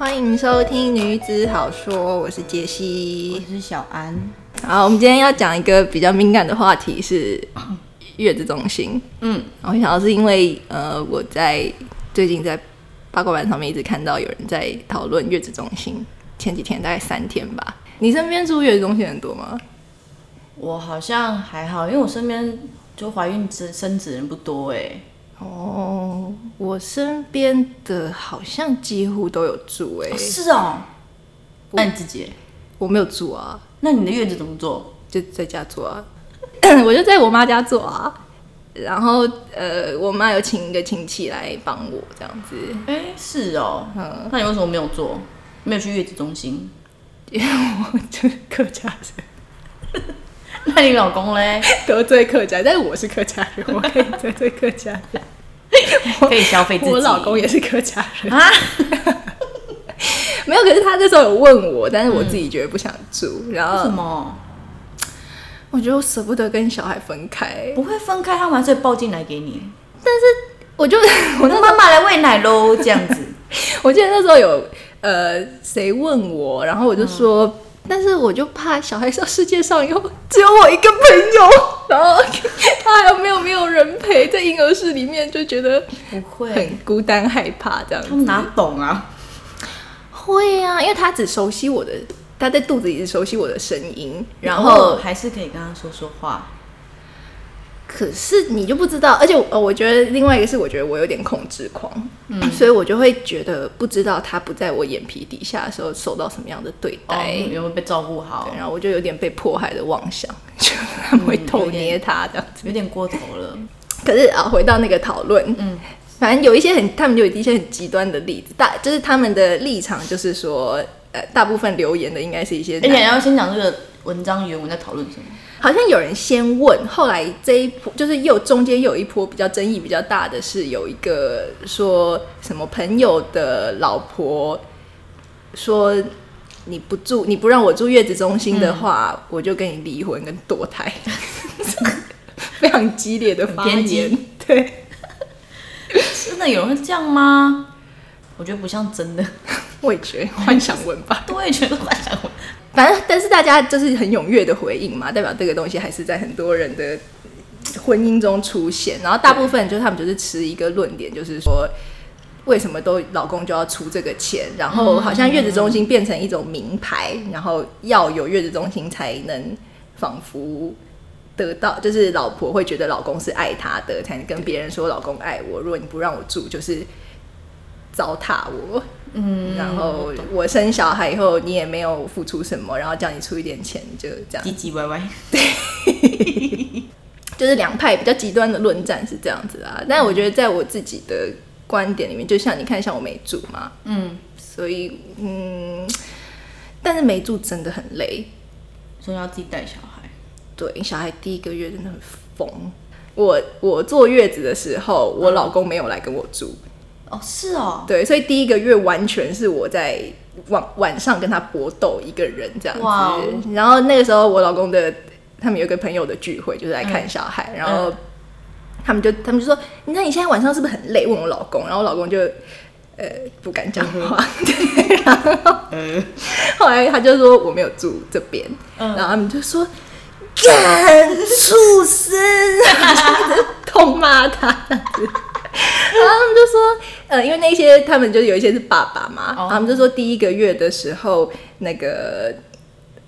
欢迎收听女子好说，我是杰西我西。是小安，好，我们今天要讲一个比较敏感的话题是月子中心。嗯，我想到是因为呃，我在最近在八卦版上面一直看到有人在讨论月子中心，前几天大概三天吧。你身边住月子中心很多吗？我好像还好，因为我身边就怀孕生生子人不多哎。哦，我身边的好像几乎都有住诶、是哦，那你自己欸？我没有住啊，那你的月子怎么做？就在家做啊，我就在我妈家做啊。然后呃，我妈有请一个亲戚来帮我这样子，哎、是哦，嗯，那你为什么没有做？没有去月子中心？因为我就是客家人，那你老公嘞？得罪客家，但是我是客家人，我可以得罪客家人。可以消费自己。我老公也是客家人，啊？没有，可是他那时候有问我，但是我自己觉得不想住，然后什后么我觉得我舍不得跟小孩分开，不会分开？他们还是会抱进来给你。我就 我那我的妈妈来喂奶喽，这样子。我记得那时候有呃谁问我，然后我就说，但是我就怕小孩上世界上以后只有我一个朋友，然后 他还有没有没有人陪，在婴儿室里面就觉得不会，很孤单害怕这样子。他们哪懂啊？会啊，因为他只熟悉我的，他在肚子里只熟悉我的声音，然后还是可以跟他说说话。可是你就不知道，而且呃，我觉得另外一个是，我觉得我有点控制狂，嗯，所以我就会觉得不知道他不在我眼皮底下的时候受到什么样的对哦，待，有没有被照顾好，？然后我就有点被迫害的妄想，就他们会偷捏他这样子。有点过头了。可是啊，回到那个讨论，嗯，反正有一些很，他们就有一些很极端的例子，大就是他们的立场就是说，呃，大部分留言的应该是一些而且男你要先讲这个文章原文在讨论什么。好像有人先问，后来这一波就是又中间又有一波比较争议比较大的是有一个说什么朋友的老婆说你不住你不让我住月子中心的话，我就跟你离婚跟堕胎，非常激烈的发言，对，真的有人会这样吗？我觉得不像真的，我也觉得幻想文吧。我也觉得幻想文。反正，但是大家就是很踊跃的回应嘛，代表这个东西还是在很多人的婚姻中出现。然后大部分就是他们就是持一个论点，就是说为什么都老公就要出这个钱，然后好像月子中心变成一种名牌，然后要有月子中心才能仿佛。得到就是老婆会觉得老公是爱她的，才能跟别人说老公爱我。如果你不让我住，就是糟蹋我。嗯，然后我生小孩以后，你也没有付出什么，然后叫你出一点钱，就这样，唧唧歪歪。对就是两派比较极端的论战是这样子啊。但我觉得在我自己的观点里面，就像你看，像我没住嘛，嗯，所以嗯，但是没住真的很累，所以要自己带小孩。对，小孩第一个月真的很疯。我我坐月子的时候，我老公没有来跟我住，哦，是哦。对，所以第一个月完全是我在晚晚上跟他搏斗一个人这样子。然后那个时候我老公的他们有一个朋友的聚会，就是来看小孩，然后他们就他们就说：“你看你现在晚上是不是很累？”问我老公，然后我老公就呃不敢讲话，对，然后后来他就说我没有住这边，嗯然后他们就说。干畜生！痛骂他 然后他们就说，呃，因为那些他们就有一些是爸爸嘛，他们就说第一个月的时候，那个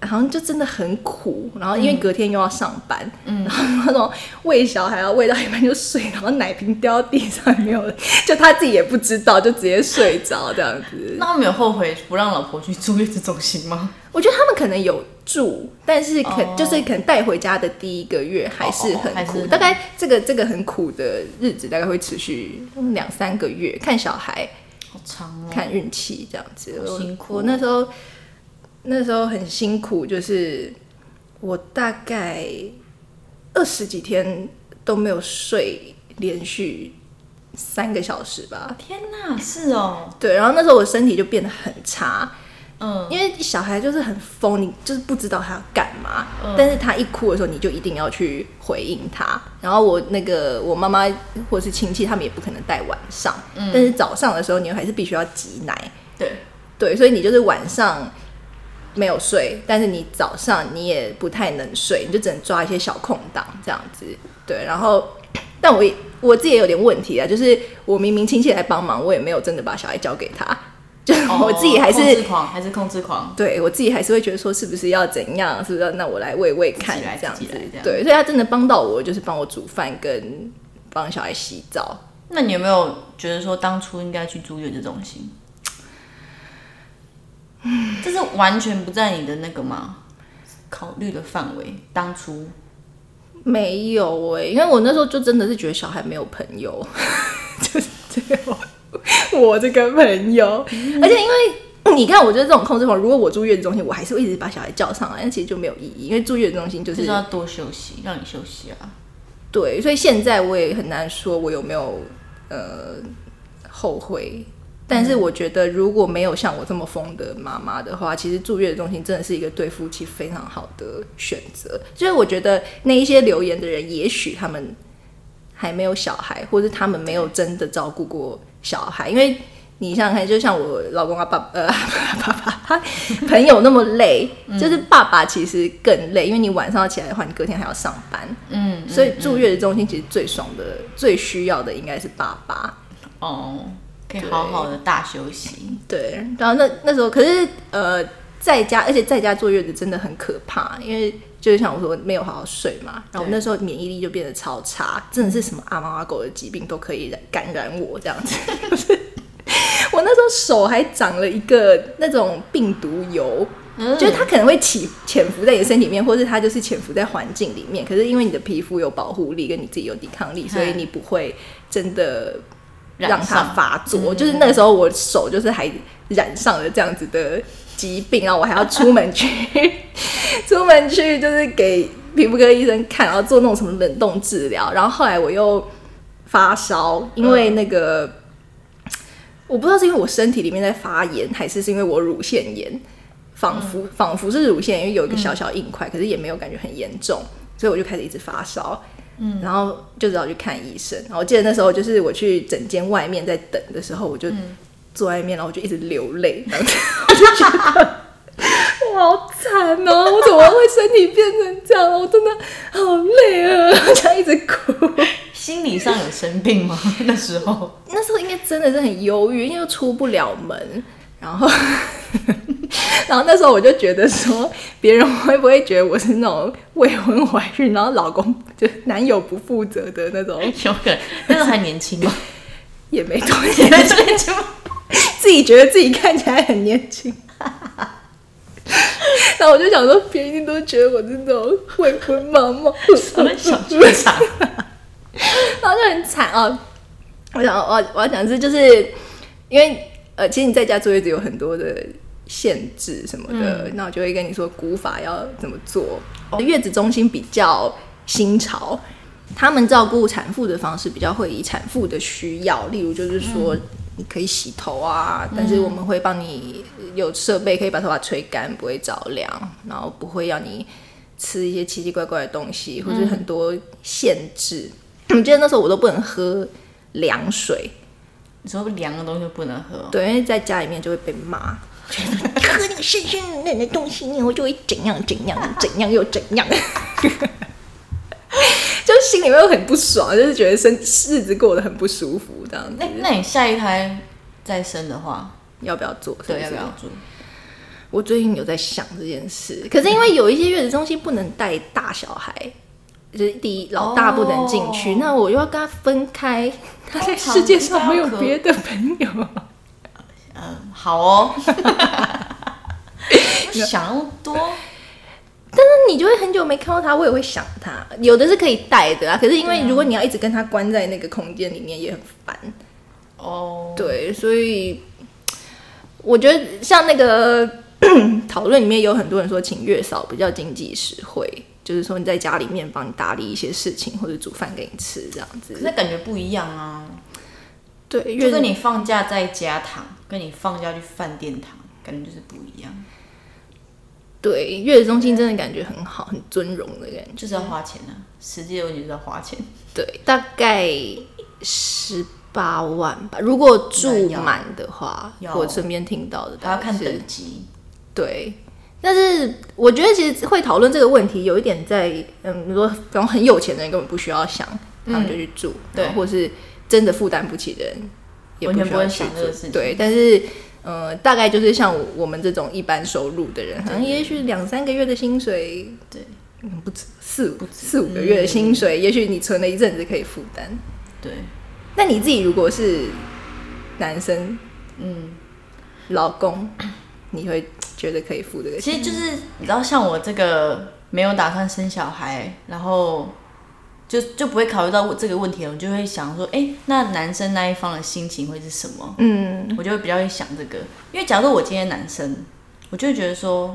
好像就真的很苦，然后因为隔天又要上班，嗯然后那种喂小孩要喂到一半就睡，然后奶瓶掉到地上没有人，就他自己也不知道，就直接睡着这样子。那他们有后悔不让老婆去住月子中心吗？我觉得他们可能有住，但是可、哦就是可能带回家的第一个月还是很苦，大概这个这个很苦的日子大概会持续两三个月，看小孩。好长哦。看运气这样子。辛苦我那时候那时候很辛苦，就是我大概二十几天都没有睡，连续三个小时吧。天哪，是哦。对，然后那时候我身体就变得很差，嗯，因为小孩就是很疯，你就是不知道他要干嘛，嗯但是他一哭的时候，你就一定要去回应他。然后我那个我妈妈或者是亲戚，他们也不可能带晚上，嗯但是早上的时候，你还是必须要挤奶。对，对，所以你就是晚上没有睡，但是你早上你也不太能睡，你就只能抓一些小空档这样子。对，然后 但我也我自己也有点问题啊，就是我明明亲戚来帮忙，我也没有真的把小孩交给他，就 我自己还是、哦控制狂，还是控制狂。对我自己还是会觉得说，是不是要怎样？是不是要那我来喂喂看来这样子对，所以他真的帮到我，就是帮我煮饭跟帮小孩洗澡。那你有没有觉得说当初应该去住月子中心？这是完全不在你的那个吗？考虑的范围。当初没有哎、因为我那时候就真的是觉得小孩没有朋友，就是这个我这个朋友，而且因为你看，我觉得这种控制狂，如果我住月子中心，我还是会一直把小孩叫上来，那其实就没有意义，因为住月子中心就就是是要多休息，让你休息啊。对，所以现在我也很难说我有没有呃后悔。但是我觉得，如果没有像我这么疯的妈妈的话，其实住月子中心真的是一个对夫妻非常好的选择。就是我觉得那一些留言的人，也许他们还没有小孩，或者他们没有真的照顾过小孩，因为你想想看，就像我老公啊，爸呃 爸爸他朋友那么累，就是爸爸其实更累，因为你晚上要起来的话，你隔天还要上班，嗯，所以住月子中心其实最爽的、最需要的应该是爸爸。哦，可以好好的大休息。对，然后那那时候可是呃，在家，而且在家坐月子真的很可怕，因为就是像我说没有好好睡嘛，然后我那时候免疫力就变得超差，真的是什么阿猫阿狗的疾病都可以感染我这样子。就 是我那时候手还长了一个那种病毒疣，嗯就是它可能会起潜伏在你的身体里面，或是它就是潜伏在环境里面。可是因为你的皮肤有保护力，跟你自己有抵抗力，所以嗯你不会真的染让它上发作。嗯就是那个时候我手就是还染上了这样子的疾病，然后我还要出门去，出门去就是给皮肤科医生看，然后做那种什么冷冻治疗。然后后来我又发烧，因为那个。我不知道是因为我身体里面在发炎，还是是因为我乳腺炎，仿佛、仿佛是乳腺，因为有一个小小硬块，可是也没有感觉很严重，所以我就开始一直发烧，嗯，然后就只好去看医生。然后我记得那时候就是我去诊间外面在等的时候，我就坐在外面，然后我就一直流泪，然后我就觉得我好惨哦，我怎么会身体变成这样？我真的好累啊，这样一直哭。心理上有生病吗？那时候那时候应该真的是很忧郁，因为出不了门，然后，然后那时候我就觉得说，别人会不会觉得我是那种未婚怀孕，然后老公就男友不负责的那种，有可能那时候还年轻吗？也没多年，自己觉得自己看起来很年轻。然后我就想说，别人一定都觉得我是那种未婚妈妈，什么小剧场，然后就很惨哦。我想，我我要讲是，就是因为呃，其实你在家坐月子有很多的限制什么的，那、我就会跟你说古法要怎么做。月子中心比较新潮，他们照顾产妇的方式比较会以产妇的需要，例如就是说。你可以洗头啊，但是我们会帮你有设备可以把头发吹干，不会着凉，然后不会要你吃一些奇奇怪怪的东西，或者很多限制。我记得那时候我都不能喝凉水，你说凉的东西不能喝？哦，对，因为在家里面就会被骂，你喝那个生生冷冷的东西，以后就会怎样怎样怎样又怎样，就 心里面会很不爽，就是觉得生日子过得很不舒服，这样子那。那你下一胎再生的话，要不要做？是不对，要不要做？我最近有在想这件事，可是因为有一些月子中心不能带大小孩，就是第一老大不能进去，哦那我又要跟他分开，他在世界上没有别的朋友。嗯，好哦。想多，但是你就会很久没看到他，我也会想他。有的是可以带的啊，可是因为如果你要一直跟他关在那个空间里面，也很烦。哦，对，所以我觉得像那个 讨论里面有很多人说，请月嫂比较经济实惠，就是说你在家里面帮你打理一些事情，或者煮饭给你吃这样子可。是感觉不一样啊。对，就月跟你放假在家躺，跟你放假去饭店躺，感觉就是不一样，对月子中心真的感觉很好，很尊荣的感觉。就是要花钱啊。实际的问题就是要花钱。对，大概十八万吧。如果住满的话，要我身边听到的还要看等级。对，但是我觉得其实会讨论这个问题，有一点在嗯，你说比方很有钱的人根本不需要想，他们就去住，对或是真的负担不起的人，也完全不会需要去住想这个事情对，但是呃，大概就是像我我们这种一般收入的人，可能也许两三个月的薪水，对，嗯，不止四五四五个月的嗯薪水，也许你存了一阵子可以负担。对，那你自己如果是男生嗯，老公，你会觉得可以付这个？其实就是你知道，像我这个没有打算生小孩，然后就就不会考虑到这个问题了，我就会想说，哎、那男生那一方的心情会是什么？嗯，我就会比较会想这个，因为假如我今天男生，我就会觉得说，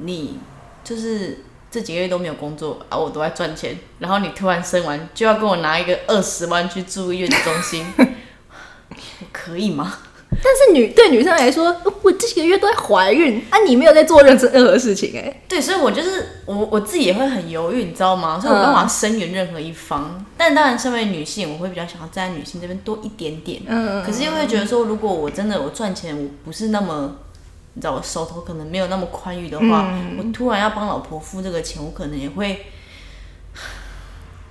你就是这几个月都没有工作啊，我都在赚钱，然后你突然生完就要跟我拿一个二十万去住月子中心，我可以吗？但是女对女生来说，我这几个月都在怀孕啊，你没有在做任何任何事情哎、对，所以我就是我我自己也会很犹豫，你知道吗？所以我没办法声援任何一方。但当然，身为女性，我会比较想要站在女性这边多一点点。嗯，可是又会觉得说，如果我真的我赚钱，我不是那么，你知道，我手头可能没有那么宽裕的话，我突然要帮老婆付这个钱，我可能也会，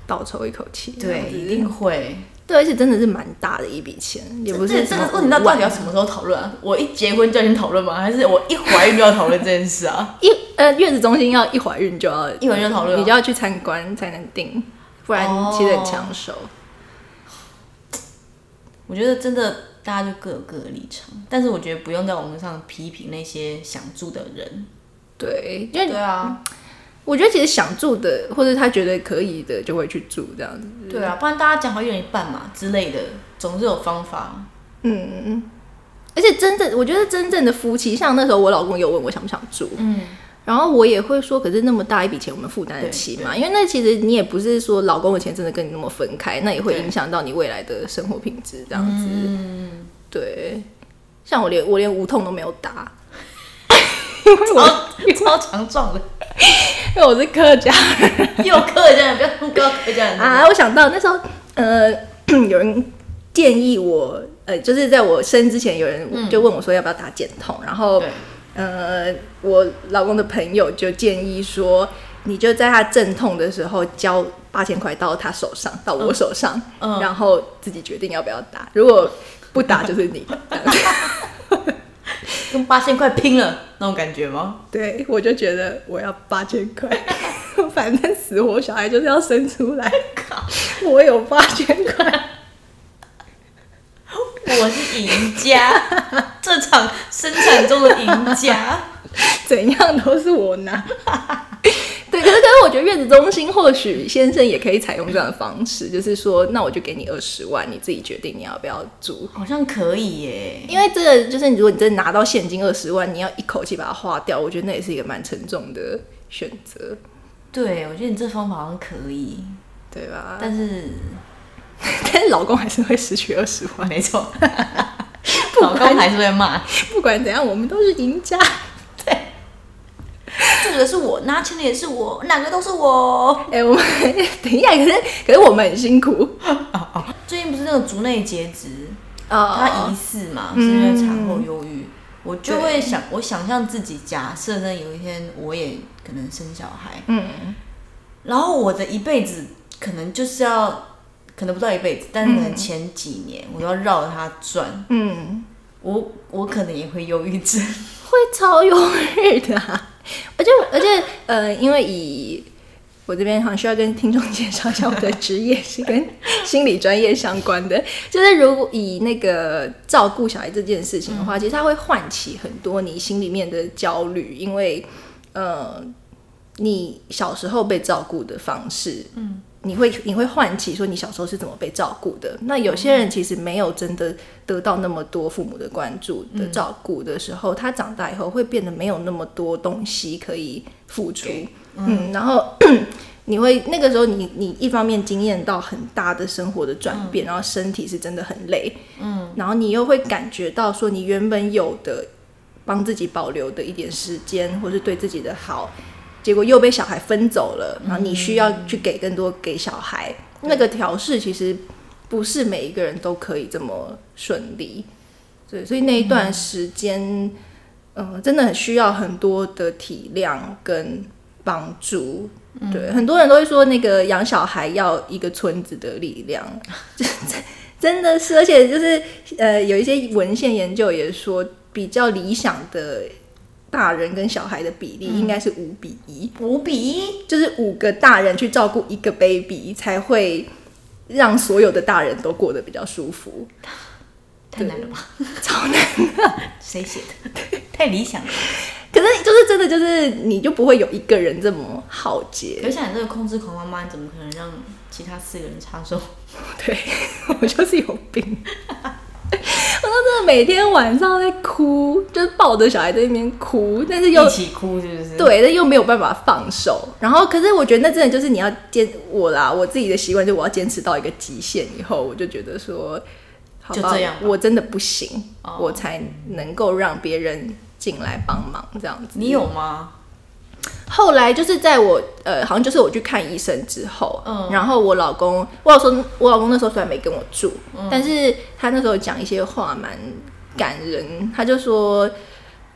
倒抽一口气，对，一定会。对，而且真的是蛮大的一笔钱，也不是这个问题到到底要什么时候讨论啊？我一结婚就要先讨论吗？还是我一怀孕就要讨论这件事啊？一呃月子中心要一怀孕就要一怀孕就讨论啊你就要去参观才能定，不然哦其实很抢手。我觉得真的大家就各有各的立场，但是我觉得不用在网络上批评那些想住的人。对，因为对啊，我觉得其实想住的，或者他觉得可以的，就会去住这样子。对啊，不然大家讲好一人一半嘛之类的，总是有方法。嗯嗯嗯，而且真正我觉得真正的夫妻，像那时候我老公有问我想不想住，嗯，然后我也会说，可是那么大一笔钱，我们负担得起嘛？因为那其实你也不是说老公的钱真的跟你那么分开，那也会影响到你未来的生活品质这样子。嗯，对，像我连我连无痛都没有打，因为我超超强壮的，因为我是客家人。又客家人，不要不要客家人啊，我想到那时候呃 有人建议我，呃，就是在我生之前有人就问我说要不要打减痛，然后，呃，我老公的朋友就建议说，你就在他阵痛的时候交八千块到他手上，到我手上，嗯然后自己决定要不要打。如果不打就是你。跟八千块拼了那种感觉吗？对，我就觉得我要八千块，反正死活小孩就是要生出来。我有八千块，我是赢家，这场生产中的赢家。怎样都是我拿。对，可是可是我觉得月子中心或许先生也可以采用这样的方式，就是说，那我就给你二十万，你自己决定你要不要住。好像可以耶，因为这个就是，如果你真的拿到现金二十万，你要一口气把它花掉，我觉得那也是一个蛮沉重的选择，对我觉得你这方法好像可以，对吧？但是 但是老公还是会失去二十万，没错，老公还是会骂，不管怎样，我们都是赢家。这个是我拿钱的也是我，两个都是我。哎、我们等一下，可是可是我们很辛苦。最近不是那个竹内截肢，哦他疑似嘛，是嗯因为产后忧郁，我就会想，我想象自己假设呢有一天我也可能生小孩，嗯。然后我的一辈子可能就是要，可能不到一辈子，但是可能前几年我都要绕着他转，嗯，我我可能也会忧郁症，会超忧郁的啊、而且而且呃，因为以我这边好像需要跟听众介绍一下，我的职业是跟 心理专业相关的。就是如果以那个照顾小孩这件事情的话，其实它会唤起很多你心里面的焦虑，因为呃，你小时候被照顾的方式，嗯。你会你会唤起说你小时候是怎么被照顾的？那有些人其实没有真的得到那么多父母的关注的照顾的时候，他长大以后会变得没有那么多东西可以付出，嗯，然后 你会那个时候你你一方面经验到很大的生活的转变，然后身体是真的很累，嗯，然后你又会感觉到说你原本有的帮自己保留的一点时间，或是对自己的好。结果又被小孩分走了，然后你需要去给更多给小孩，那个调试其实不是每一个人都可以这么顺利。对，所以那一段时间，嗯、真的很需要很多的体谅跟帮助。对，很多人都会说，那个养小孩要一个村子的力量，真 真的是，而且就是呃，有一些文献研究也说，比较理想的大人跟小孩的比例应该是五比一、五比一，就是五个大人去照顾一个 baby，才会让所有的大人都过得比较舒服。太难了吧？超难，谁写的？太理想了。可是就是真的就是你就不会有一个人这么浩劫可。是像你这个控制狂妈妈，你怎么可能让其他四个人插手？对 我就是有病。我都真的每天晚上在哭，就是抱着小孩在那边哭，但是又一起哭是不是？，对，但又没有办法放手。然后，可是我觉得那真的就是你要坚我啦，我自己的习惯就是我要坚持到一个极限以后，我就觉得说，好吧就这样吧我真的不行，哦我才能够让别人进来帮忙这样子。你有吗？后来就是在我呃，好像就是我去看医生之后，嗯然后我老公，我老公，我老公那时候虽然没跟我住，嗯但是他那时候讲一些话蛮感人，他就说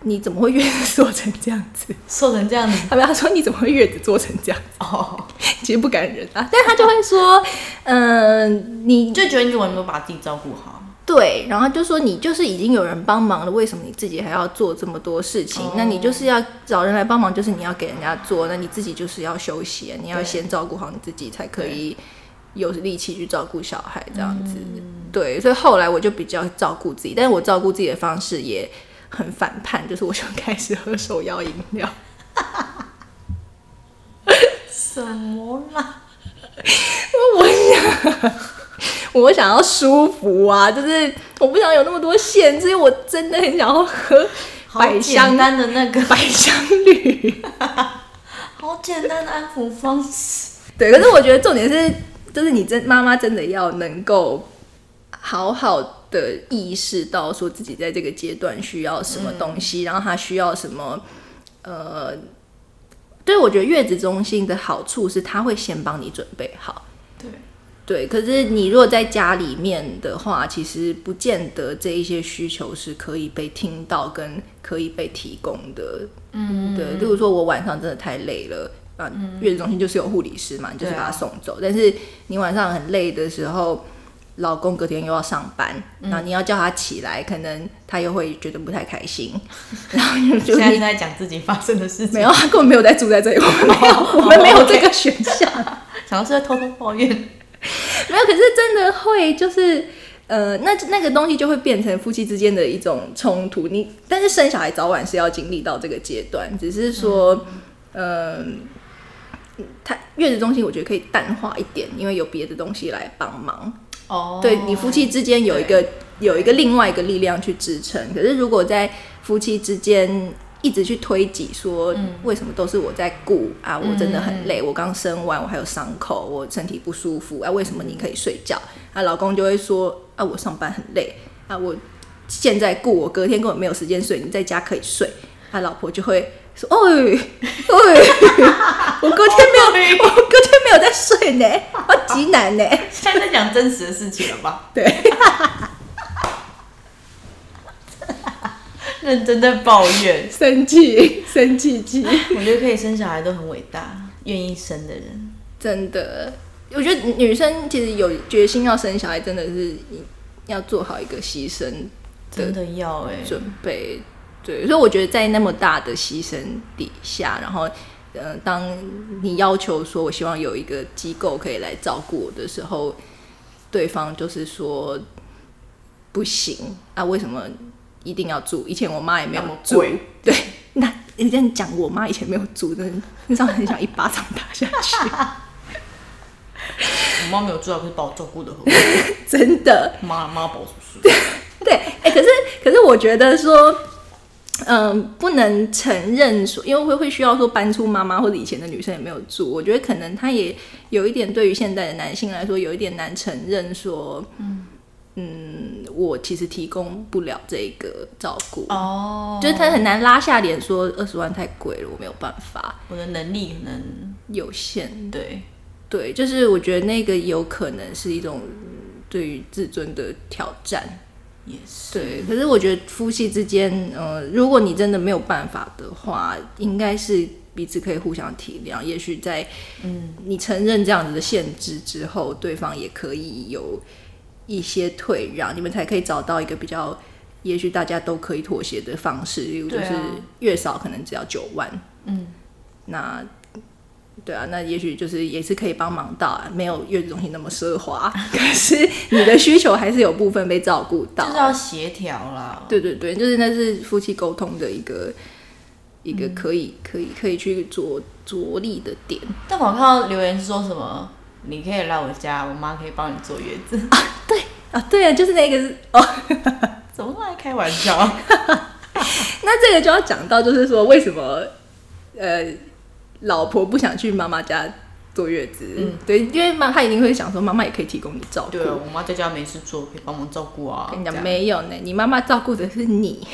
你怎么会月子做成这样子？瘦成这样子他他说你怎么会月子做成这样子？哦，其实不感人啊，但他就会说，嗯、你你就觉得你怎么没有把自己照顾好？对，然后就说你就是已经有人帮忙了，为什么你自己还要做这么多事情？哦那你就是要找人来帮忙，就是你要给人家做，那你自己就是要休息，你要先照顾好你自己，才可以有力气去照顾小孩这样子。对，所以后来我就比较照顾自己，但是我照顾自己的方式也很反叛，就是我就开始喝手摇饮料。什么啦？我想 要舒服啊，就是我不想有那么多限制，我真的很想要喝百香简单的那个，百香绿。好简单的安抚方式。对，可是我觉得重点是，就是你真妈妈真的要能够好好的意识到说自己在这个阶段需要什么东西，然后她需要什么，呃，对我觉得月子中心的好处是，他会先帮你准备好。对，可是你如果在家里面的话，其实不见得这一些需求是可以被听到跟可以被提供的。嗯，对，例如说我晚上真的太累了。嗯，月子中心就是有护理师嘛，你就是把他送走。但是你晚上很累的时候，老公隔天又要上班，然后你要叫他起来，可能他又会觉得不太开心，然后就 现在是在讲自己发生的事情，没有，他根本没有在住在这里，我们没有，我们没有这个选项。想要是在偷偷抱怨。没有，可是真的会就是。呃，那那个东西就会变成夫妻之间的一种冲突。你但是生小孩早晚是要经历到这个阶段，只是说，嗯、他月子中心我觉得可以淡化一点，因为有别的东西来帮忙。哦对你夫妻之间有一个有一个另外一个力量去支撑。可是如果在夫妻之间一直去推挤说，为什么都是我在顾啊？我真的很累，我刚生完，我还有伤口，我身体不舒服啊？为什么你可以睡觉？啊，老公就会说啊，我上班很累啊，我现在顾我隔天根本没有时间睡，你在家可以睡。他老婆就会说：“哎哎，我隔天没有，我隔天没有在睡呢，我极难呢。”现在在讲真实的事情了吧？对，认真的抱怨。生气，生气气，我觉得可以生小孩都很伟大，愿意生的人。真的。我觉得女生其实有决心要生小孩，真的是要做好一个牺牲真的要哎、准备。对，所以我觉得在那么大的牺牲底下，然后，呃，当你要求说我希望有一个机构可以来照顾我的时候，对方就是说不行啊，为什么一定要住？以前我妈也没有住贵，对，那你这样讲，我妈以前没有住，真的让人很想一巴掌打下去，我妈没有住啊，可是把我照顾的很好。真的。妈妈宝是不是？对，哎、可是可是我觉得说，嗯、不能承认说，因为会会需要说搬出妈妈或者以前的女生也没有住，我觉得可能他也有一点对于现在的男性来说，有一点难承认说，嗯我其实提供不了这个照顾。哦，就是他很难拉下脸说二十万太贵了，我没有办法，我的能力可能有限。对，对，就是我觉得那个有可能是一种对于自尊的挑战。也是，对，可是我觉得夫妻之间，呃，如果你真的没有办法的话，应该是彼此可以互相体谅。也许在嗯，你承认这样子的限制之后，对方也可以有一些退让，你们才可以找到一个比较，也许大家都可以妥协的方式。例如，就是月嫂可能只要九万，嗯，那。对啊，那也许就是也是可以帮忙到，啊，没有月子中心那么奢华，可是你的需求还是有部分被照顾到，就是要协调啦。对对对，就是那是夫妻沟通的一个一个可以可以可以去着着力的点。但我看到留言是说什么，你可以来我家，我妈可以帮你坐月子啊？对啊，对啊，就是那个是哦，怎么来开玩笑？那这个就要讲到，就是说为什么呃。老婆不想去妈妈家坐月子，嗯，对，因为妈她一定会想说，妈妈也可以提供你照顾。对啊，我妈在家没事做，可以帮忙照顾啊。跟你讲，没有呢，你妈妈照顾的是你，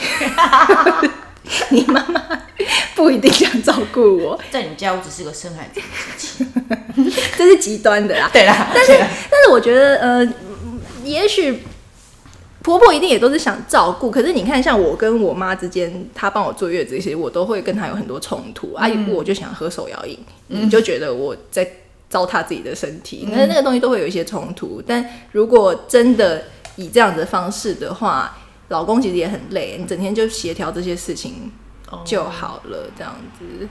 你妈妈 不一定想照顾我。在你家，我只是个生孩子这是极端的啦。对啦，但是但是我觉得，呃，也许。婆婆一定也都是想照顾，可是你看，像我跟我妈之间，她帮我坐月子这些，我都会跟她有很多冲突。阿姨，我就想喝手摇饮，你就觉得我在糟蹋自己的身体，那那个东西都会有一些冲突。但如果真的以这样子的方式的话，老公其实也很累，你整天就协调这些事情就好了，这样子。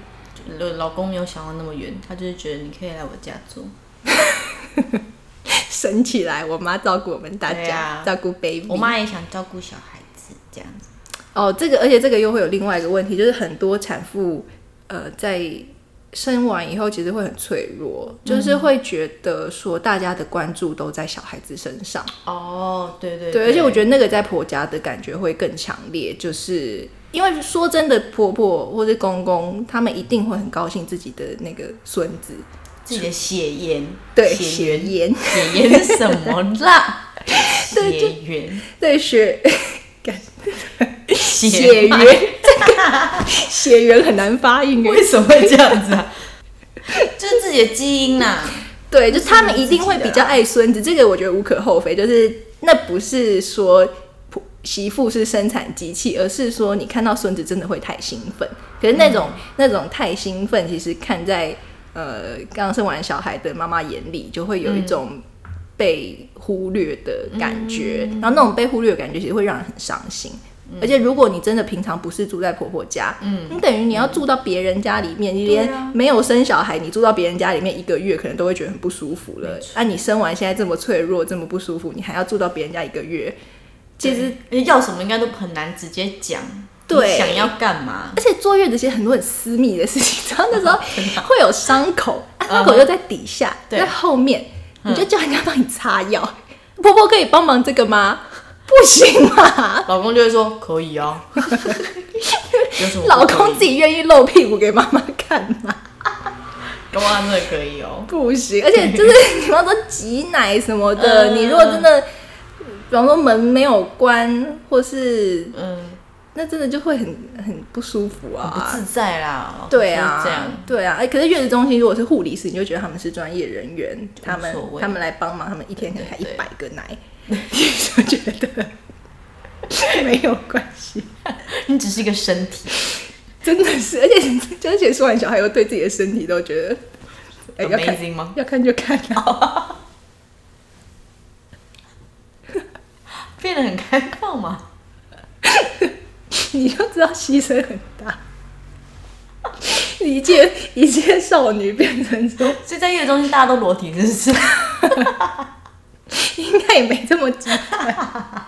老公没有想到那么远，他就是觉得你可以来我家住。省起来，我妈照顾我们大家，照顾 baby。我妈也想照顾小孩子，这样子。哦，这个，而且这个又会有另外一个问题，就是很多产妇，呃，在生完以后，其实会很脆弱，就是会觉得说，大家的关注都在小孩子身上。哦，对对对，而且我觉得那个在婆家的感觉会更强烈，就是因为说真的，婆婆或者公公，他们一定会很高兴自己的那个孙子。自己的血缘，对血缘，血缘是什么啦？血缘，对血，血缘，血缘 很难发音，为什么会这样子啊？就是自己的基因呐，对，就他们一定会比较爱孙子，这个我觉得无可厚非。就是那不是说媳妇是生产机器，而是说你看到孙子真的会太兴奋。可是那种那种太兴奋，其实看在。呃，刚生完小孩的妈妈眼里就会有一种被忽略的感觉，然后那种被忽略的感觉其实会让人很伤心。而且如果你真的平常不是住在婆婆家，嗯，你等于你要住到别人家里面，你连没有生小孩，你住到别人家里面一个月，可能都会觉得很不舒服了。啊，你生完现在这么脆弱，这么不舒服，你还要住到别人家一个月，其实要什么应该都很难直接讲。对，想要干嘛？而且坐月子其实很多很私密的事情，然后那时候 会有伤口，伤口又在底下，在后面，你就叫人家帮你擦药。婆婆可以帮忙这个吗？不行嘛。老公就会说可以啊。老公自己愿意露屁股给妈妈看吗？妈妈真的可以哦。不行，而且就是你要说挤奶什么的，你如果真的，比方说门没有关，或是嗯。那真的就会很很不舒服啊，不自在啦。对啊，这样对啊。哎，可是月子中心如果是护理师，你就觉得他们是专业人员，他们他们来帮忙，他们一天可能开一百个奶，你就觉得 没有关系，你只是一个身体，真的是。而且而且说完小孩又对自己的身体都觉得，哎，要看吗？要看就看啊，变得很开放嘛。你就知道牺牲很大，一介一介少女变成说，所以在月中心大家都裸体，真是，应该也没这么极端。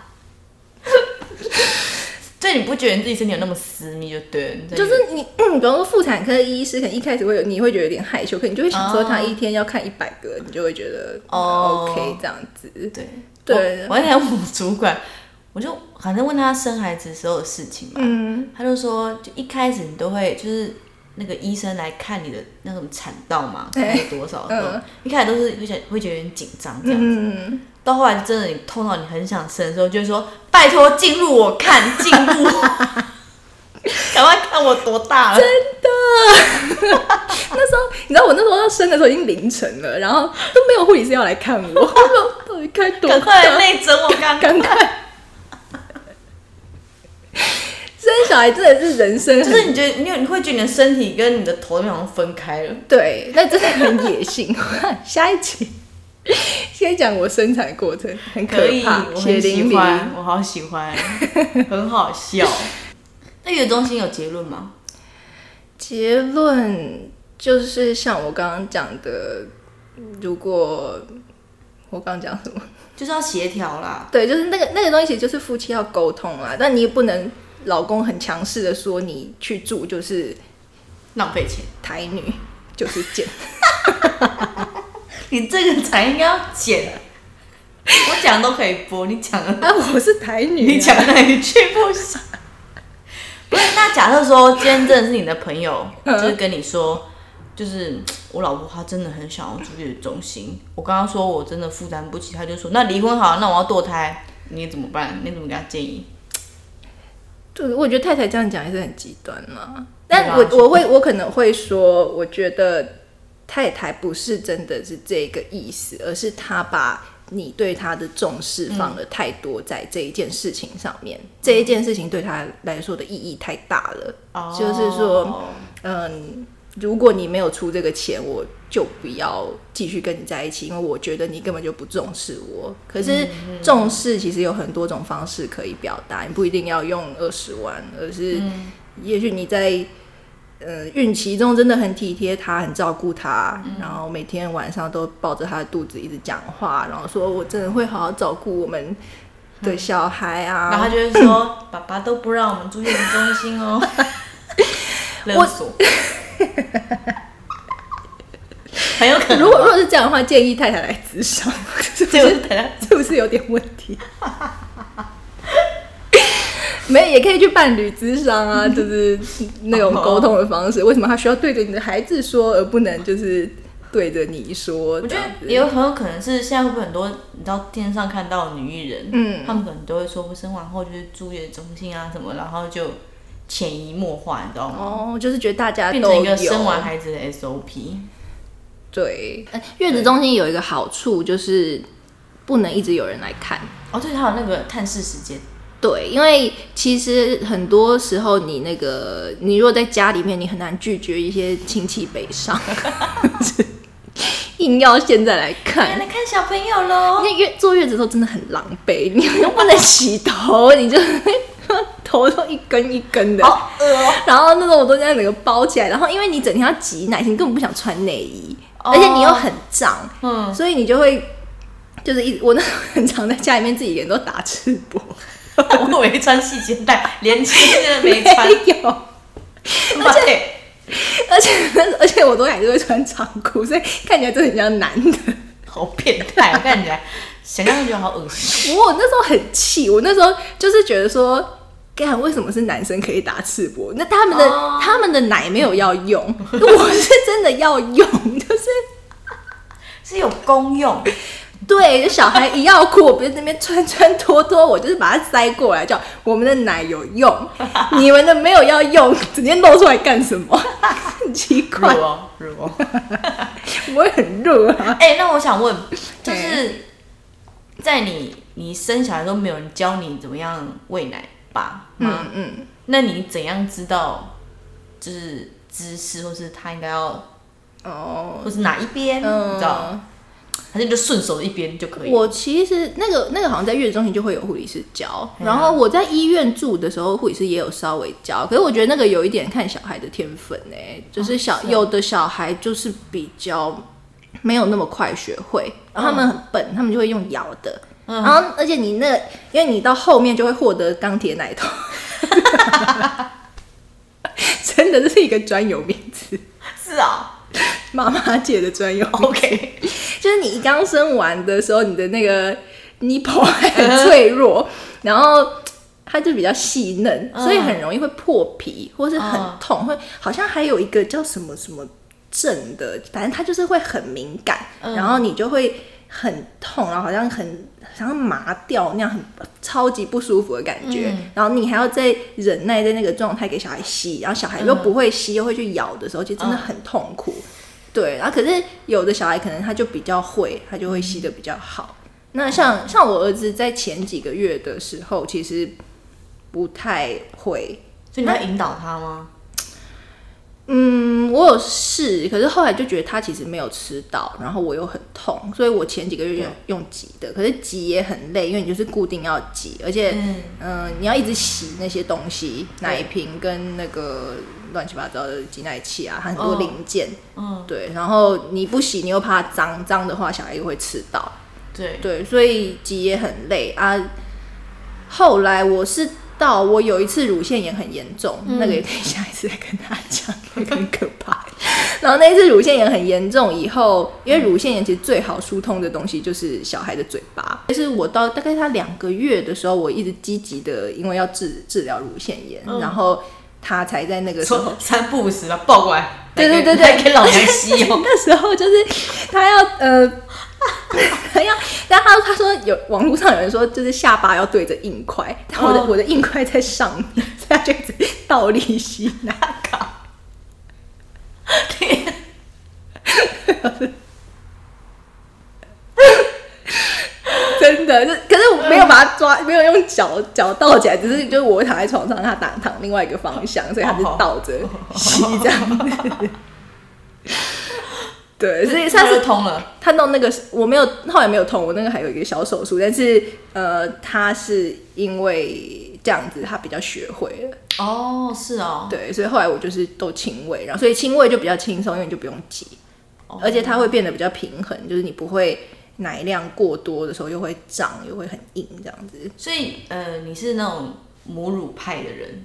所以你不觉得你自己身体有那么私密就对了？就是你，比方说妇产科医师，可能一开始会有，你会觉得有点害羞，可你就会想说他一天要看一百个，你就会觉得 OK 这样子。对对，我想我主管。我就反正问他生孩子时候的事情嘛，他就说，就一开始你都会就是那个医生来看你的那种产道嘛，看多少，一开始都是会觉会觉得有点紧张这样子，到后来真的你痛到你很想生的时候，就会说拜托进入我看进入，赶快看我多大了，真的，那时候你知道我那时候要生的时候已经凌晨了，然后都没有护理师要来看我。到底开多赶快？内诊我刚赶快！生小孩真的是人生，就是你觉得你有你会觉得你的身体跟你的头好像分开了。对，那真的很野性。下一集先讲我生产过程，很可怕，血我很喜。欢，我好喜欢，很好笑。中心有结论吗？结论就是像我刚刚讲的，如果我刚刚讲什么？就是要协调啦。对，就是那个那个东西，其实就是夫妻要沟通啦。但你也不能老公很强势的说你去住就是浪费钱，台女，就是贱。你这个才应该要剪。我讲都可以播，你讲的啊，我是台女、啊，你讲哪一句不行？不是，那假设说今天真的是你的朋友，嗯就是跟你说，就是我老婆她真的很想要住月子中心，我刚刚说我真的负担不起，她就说那离婚好，那我要堕胎，你怎么办？你怎么给她建议？对，我觉得太太这样讲也是很极端嘛。但我我会我可能会说，我觉得太太不是真的是这个意思，而是她把你对他的重视放了太多在这一件事情上面，这一件事情对他来说的意义太大了。哦就是说，嗯，如果你没有出这个钱，我就不要继续跟你在一起，因为我觉得你根本就不重视我。可是重视其实有很多种方式可以表达，你不一定要用二十万，而是也许你在。呃，孕期中真的很体贴他，很照顾他，然后每天晚上都抱着他的肚子一直讲话，然后说我真的会好好照顾我们的小孩啊。然后他就会说，爸爸都不让我们住月子中心哦，勒索。很有可能。如果如果是这样的话，建议太太来咨商，是不这是个等下是不是有点问题？没有，也可以去伴侣咨商啊，就是那种沟通的方式。为什么他需要对着你的孩子说，而不能就是对着你说？我觉得也有很有可能是现在会不会很多你知道电视上看到的女艺人，嗯他们可能都会说我生完后就是住月子中心啊什么，然后就潜移默化，你知道吗？哦，就是觉得大家都变成一个生完孩子的 SOP。对，呃月子中心有一个好处就是不能一直有人来看。哦，对，还有那个探视时间，对，因为其实很多时候你那个，你如果在家里面，你很难拒绝一些亲戚北上，硬要现在来看。来看小朋友喽因。为月坐月子的时候真的很狼狈，你又不能洗头，你就 头都一根一根的，好恶哦、然后那种我都在整个包起来，然后因为你整天要挤奶，你根本不想穿内衣，哦而且你又很胀，嗯，所以你就会就是一我那时候很常在家里面自己一个人都打赤膊。我以为穿细肩带，连裙子都没穿。没有，而且而且而且我都还是会穿长裤，所以看起来真的很像男的。好变态，我看起来想象就觉得好恶心。我那时候很气，我那时候就是觉得说，干为什么是男生可以打赤膊？那他们的、哦他们的奶没有要用，我是真的要用，就是 是有功用，对，就小孩一要哭，我不是在那边穿穿脱脱，我就是把它塞过来，叫我们的奶有用，你们的没有要用，整天露出来干什么？很 奇怪，哦，热哦。我也很热啊。哎、那我想问，就是在你你生小孩都没有人教你怎么样喂奶吧吗？嗯嗯，那你怎样知道就是姿势，或是他应该要，哦，或是哪一边，嗯你知道？还是你就顺手一边就可以？我其实那个那个好像在月子中心就会有护理师教，嗯然后我在医院住的时候，护理师也有稍微教。可是我觉得那个有一点看小孩的天分呢、就是小、有的小孩就是比较没有那么快学会，然后他们很笨，他们就会用咬的。嗯然后，而且你那个，因为你到后面就会获得钢铁奶头，真的这是一个专有名词，是啊 妈妈界的专用。OK，就是你刚生完的时候，你的那个 nipple 还很脆弱，然后它就比较细嫩，嗯。所以很容易会破皮，或是很嗯。痛，会好像还有一个叫什么什么症的，反正它就是会很敏感，嗯。然后你就会很痛，然后好像很好像麻掉那样，很超级不舒服的感觉，嗯然后你还要再忍耐在那个状态给小孩吸，然后小孩又不会吸，又会去咬的时候，其实真的很痛苦。对，然后可是有的小孩可能他就比较会，他就会吸的比较好。那像像我儿子在前几个月的时候，其实不太会。所以你要引导他吗？嗯，我有试，可是后来就觉得他其实没有吃到，然后我又很痛，所以我前几个月用用挤的，可是挤也很累，因为你就是固定要挤，而且嗯。嗯、你要一直洗那些东西，奶瓶跟那个乱七八糟的挤奶器啊，很多哦零件，嗯，对，然后你不洗，你又怕脏，脏的话小孩又会吃到，对，对，所以挤也很累啊。后来我是到我有一次乳腺炎很严重，嗯那个也可以下一次再跟他讲，那个很可怕。然后那一次乳腺炎很严重以后，因为乳腺炎其实最好疏通的东西就是小孩的嘴巴。就是我到大概他两个月的时候，我一直积极的，因为要治治疗乳腺炎，嗯然后他才在那个时候说三不五时了，抱过来，对对对对来给老娘吸哦。那时候就是他要呃，他 要，但他他说有网络上有人说，就是下巴要对着硬块，但我的、哦我的硬块在上面，所以他就一直倒立吸奶。真的，就可是我没有把他抓，没有用脚脚倒起来，只是就是我躺在床上，他躺躺另外一个方向，所以他是倒着吸这样子。对，所以他他是是通了，他弄那个我没有，后来没有通，我那个还有一个小手术，但是呃，他是因为这样子，他比较学会了，哦，是哦，对，所以后来我就是都轻喂，然后所以轻喂就比较轻松，因为你就不用挤，哦。而且它会变得比较平衡，就是你不会奶量过多的时候又会胀，又会很硬这样子。所以呃，你是那种母乳派的人，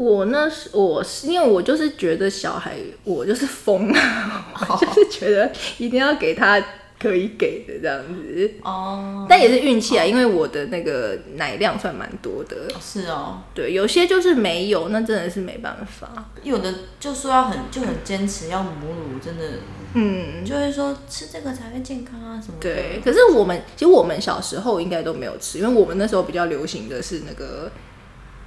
我那是我是因为我就是觉得小孩我就是疯啊，我就是觉得一定要给他可以给的这样子。哦，但也是运气啊，因为我的那个奶量算蛮多的。是哦，对，有些就是没有，那真的是没办法。有的就说要很就很坚持要母乳，真的嗯，就会说吃这个才会健康啊什么的。对。可是我们其实我们小时候应该都没有吃，因为我们那时候比较流行的是那个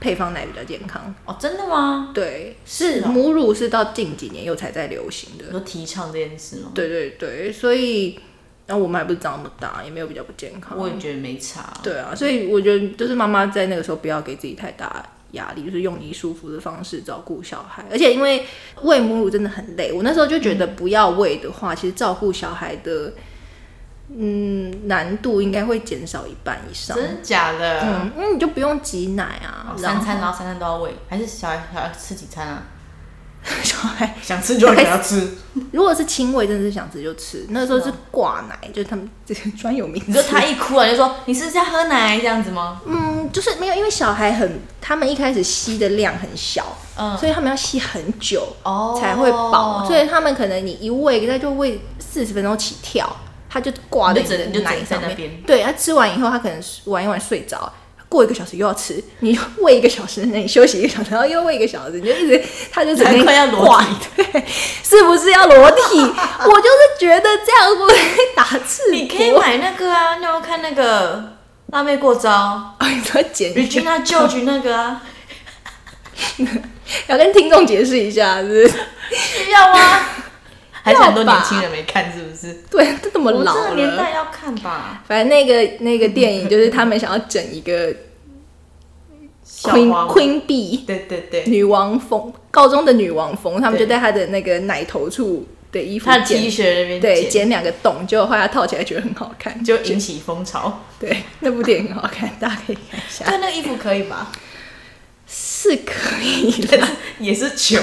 配方奶比较健康。哦，真的吗？对，是哦母乳是到近几年又才在流行的你。说提倡这件事吗？对对对，所以然后我们还不是长那么大，也没有比较不健康。我也觉得没差。对啊，所以我觉得就是妈妈在那个时候不要给自己太大压力，就是用你舒服的方式照顾小孩。而且因为喂母乳真的很累，我那时候就觉得不要喂的话，其实照顾小孩的嗯难度应该会减少一半以上。真的假的？嗯，因为你就不用挤奶啊，哦三餐然然后三餐都要喂，还是小孩小孩吃几餐啊？小孩 想吃就给他吃。如果是亲喂，真的是想吃就吃。那时候是挂奶，就是他们这个专有名词。你说他一哭啊，就说你是不是要喝奶这样子吗？嗯，就是没有，因为小孩很，他们一开始吸的量很小，嗯，所以他们要吸很久。哦才会饱，所以他们可能你一喂，他就喂四十分钟起跳，他就挂在你就就只在上面那边。对，他吃完以后，他可能玩一玩睡着，过一个小时又要吃，你喂一个小时，那你休息一个小时，然后又喂一个小时，你就一直，他就整天难怪要裸挂体，对，是不是要裸体？我就是觉得这样会打赤你可以膊。买那个啊，你要看那个辣妹过招哦，你说剪 Regina George 那个啊？要跟听众解释一下，是不是？需要吗？还是很多年轻人没看，是不是？对，都这么老我这个年。代要看吧。反正那个那个电影就是他们想要整一个小 Queen 花 Queen Bee 对对对，女王风，高中的女王风，他们就在她的那个奶头处的衣服他的剪 T 恤那边对剪剪两个洞，结果后来她套起来觉得很好看，就引起风潮。对那部电影很好看，大家可以看一下，对，那个衣服可以吧？是可以的。也是球，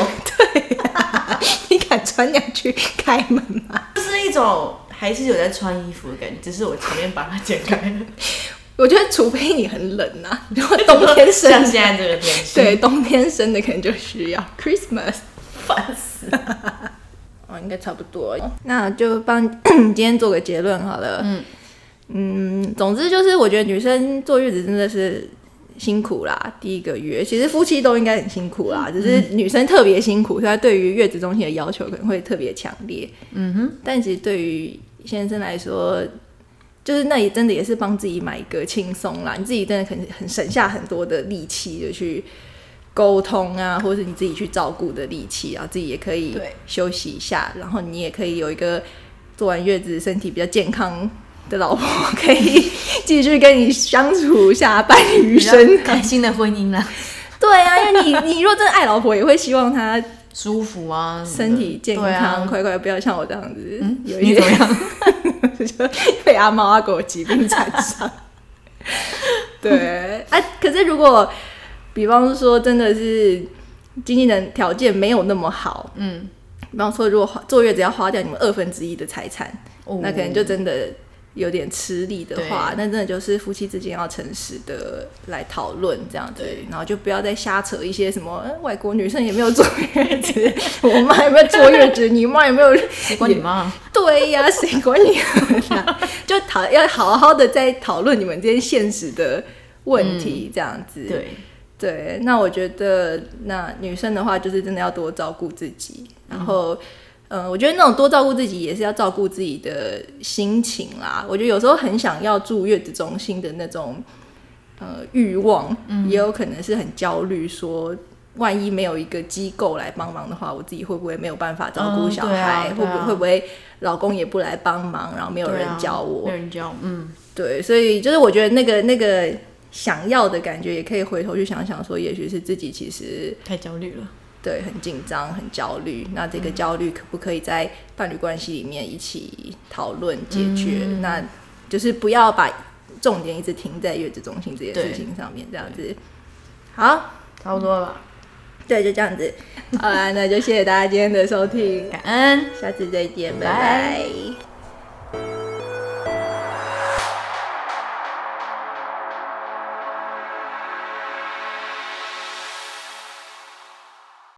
你敢穿两去开门吗？就是一种还是有在穿衣服的感觉，只是我前面把它剪开了。我觉得除非你很冷啊，如果冬天生像现在这个天气，对，冬天生的可能就需要 Christmas。烦死了。哦，应该差不多，那就帮 今天做个结论好了。嗯嗯，总之就是我觉得女生坐月子真的是辛苦啦，第一个月。其实夫妻都应该很辛苦啦，只是女生特别辛苦，所以她对于月子中心的要求可能会特别强烈。嗯哼，但其实对于先生来说，就是那也真的也是帮自己买一个轻松啦，你自己真的很很省下很多的力气就去沟通啊，或者是你自己去照顾的力气，然后自己也可以休息一下，然后你也可以有一个做完月子身体比较健康的老婆可以继续跟你相处下半余生。开心的婚姻啦，对啊，因为你你若真的爱老婆，也会希望她舒服啊，身体健康，啊快快不要像我这样子，嗯，有一些你怎么样？就被阿猫阿狗疾病缠上。对，啊，可是如果比方说真的是经济能条件没有那么好，嗯，比方说如果坐月子要花掉你们二分之一的财产，哦那可能就真的有点吃力的话，那真的就是夫妻之间要诚实的来讨论这样子，然后就不要再瞎扯一些什么、呃外国女生也没有坐月子，我妈有没有坐月子，你妈有没有？谁管你妈？对呀，谁管你啊？就讨要好好的在讨论你们之间现实的问题，这样子。对，对，那我觉得那女生的话，就是真的要多照顾自己，然后。嗯，我觉得那种多照顾自己，也是要照顾自己的心情啦。我觉得有时候很想要住月子中心的那种呃欲望，也有可能是很焦虑，说万一没有一个机构来帮忙的话，我自己会不会没有办法照顾小嗯对啊孩？会不会不会老公也不来帮忙，然后没有人教我？没有人教，嗯，对，所以就是我觉得那个那个想要的感觉，也可以回头去想想，说也许是自己其实太焦虑了，对很紧张、很焦虑。那这个焦虑可不可以在伴侣关系里面一起讨论解决？嗯那就是不要把重点一直停在月子中心这件事情上面，这样子。好，差不多了吧？对，就这样子。好啦，那就谢谢大家今天的收听，感恩。下次再见，拜拜拜